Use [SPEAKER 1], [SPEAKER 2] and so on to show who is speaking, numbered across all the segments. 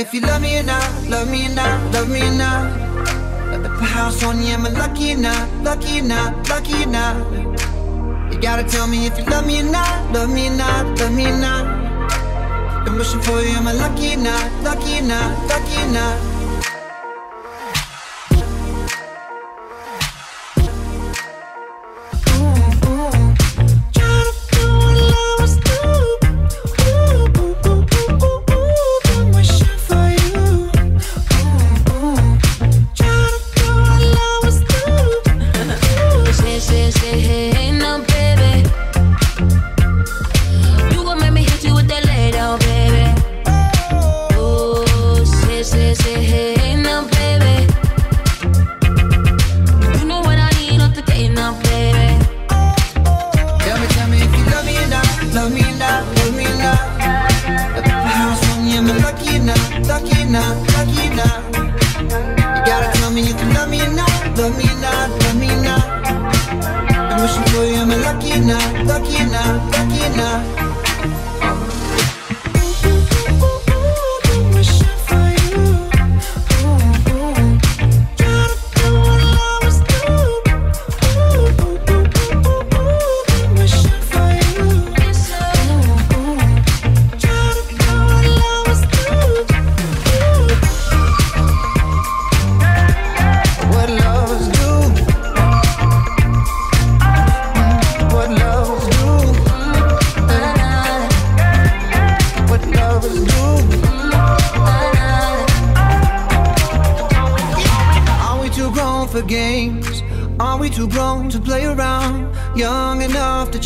[SPEAKER 1] if you love me or not, love me or not, love me or not. Me put house on you, am I lucky or not, lucky or not, lucky or not? You gotta tell me if you love me or not, love me or not, love me or not. Been wishing for you, am I lucky or not, lucky or not, lucky or not?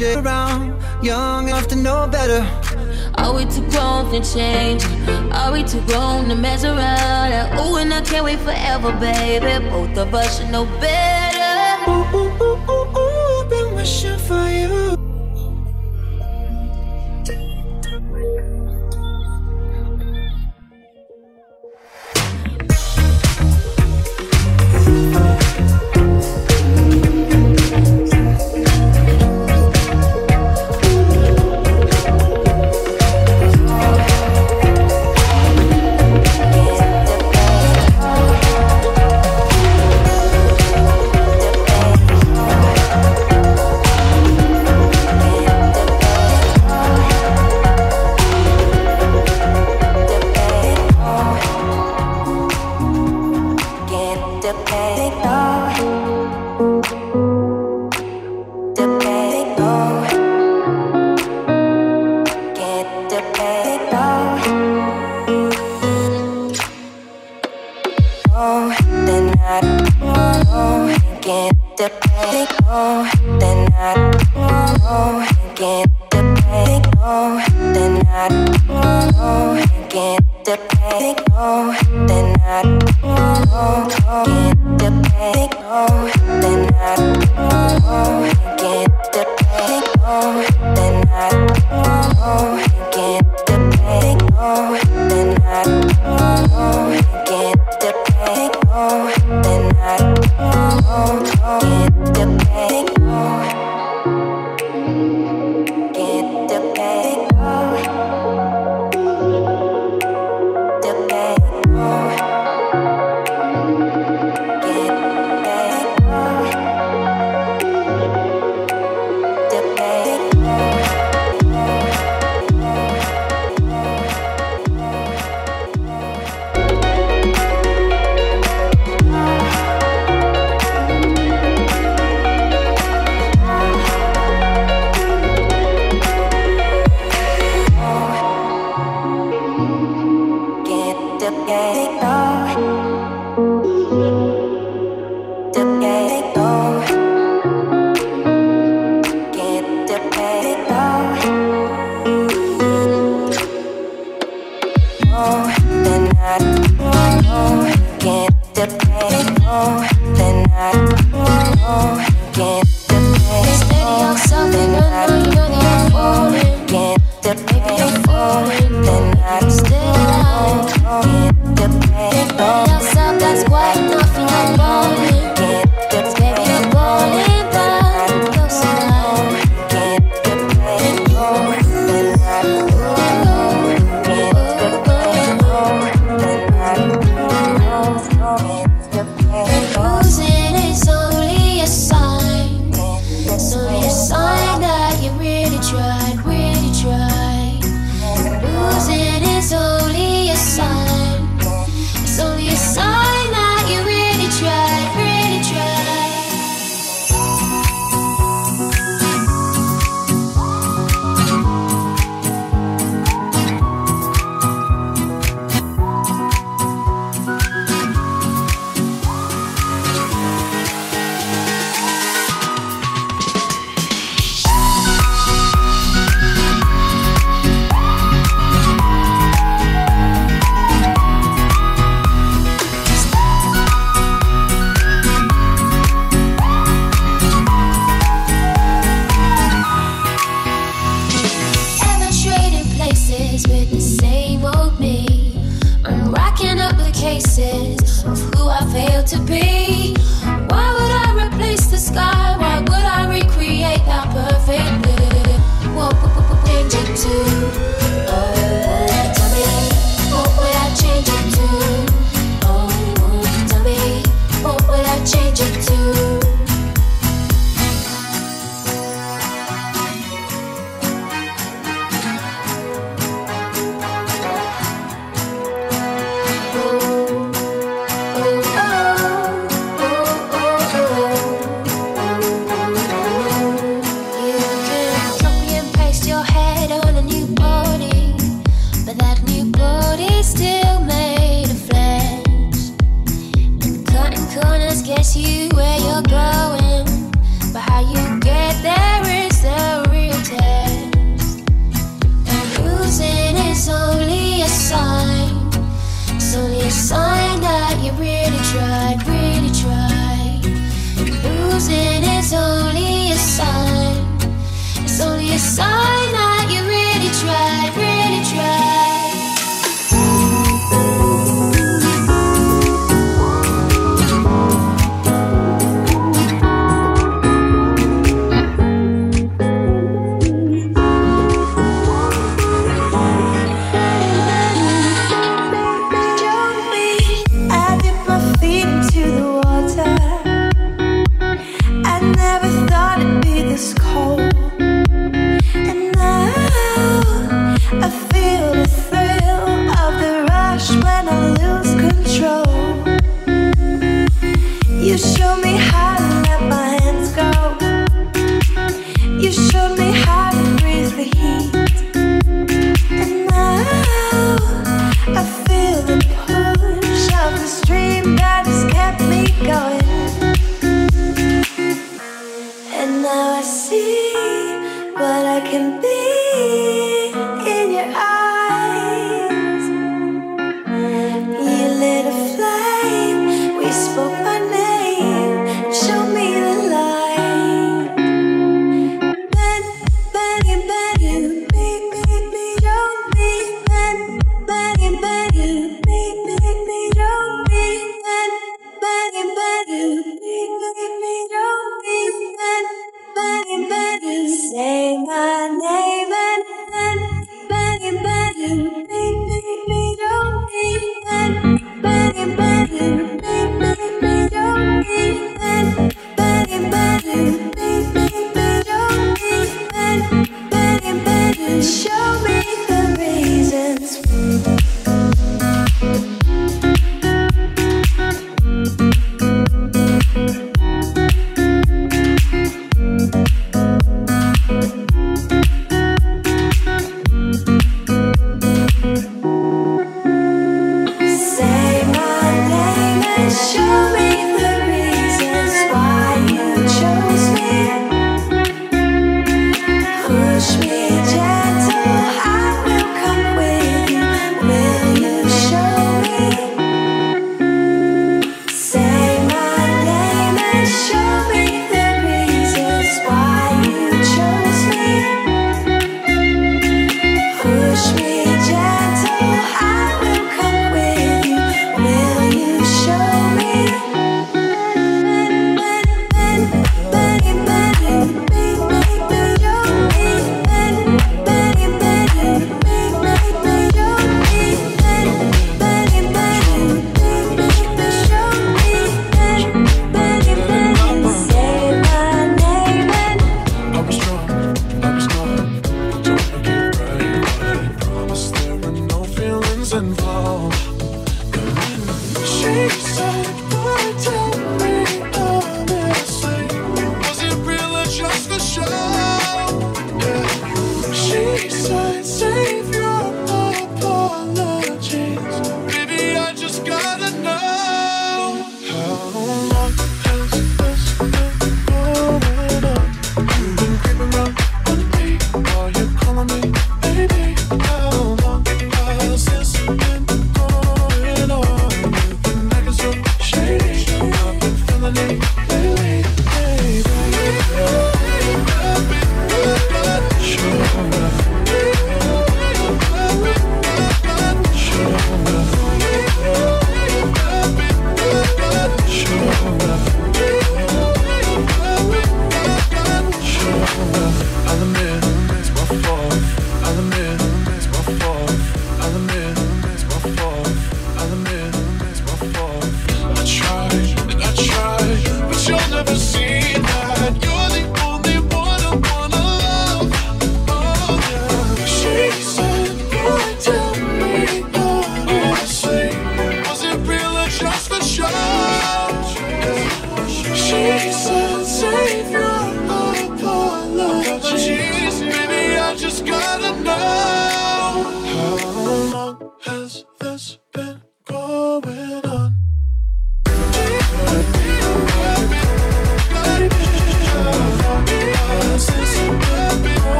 [SPEAKER 2] Of enough to know better. Are we too grown for
[SPEAKER 3] change? Are we too grown to mess around? And ooh, ooh, ooh, ooh,
[SPEAKER 4] ooh, been wishing for you.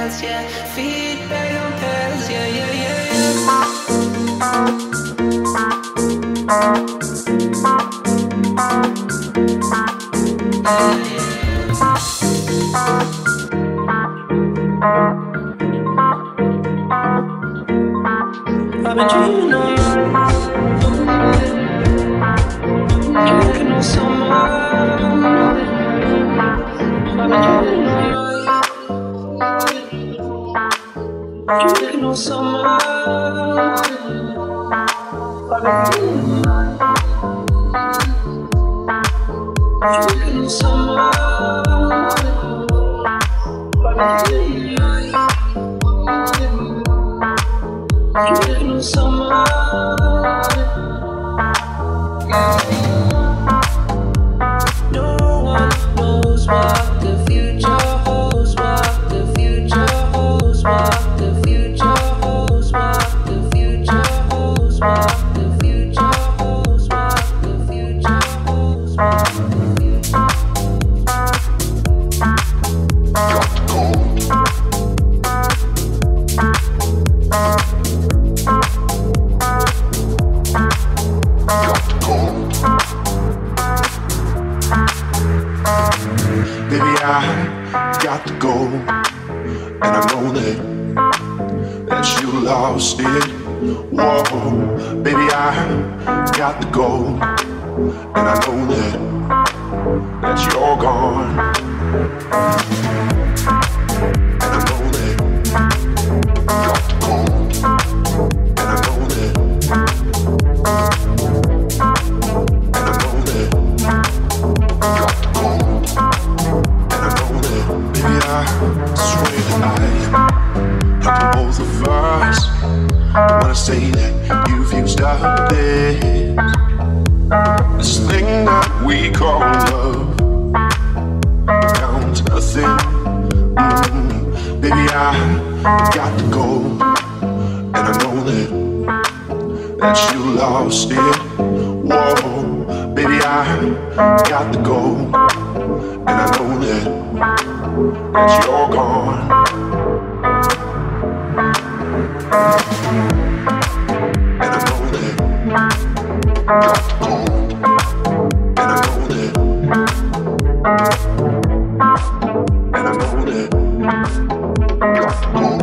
[SPEAKER 4] pedals, yeah. Feet back on pills. yeah, yeah, yeah, yeah. I've been
[SPEAKER 5] dreaming of. Música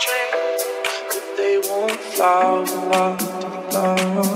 [SPEAKER 5] straight, but
[SPEAKER 3] they won't fly.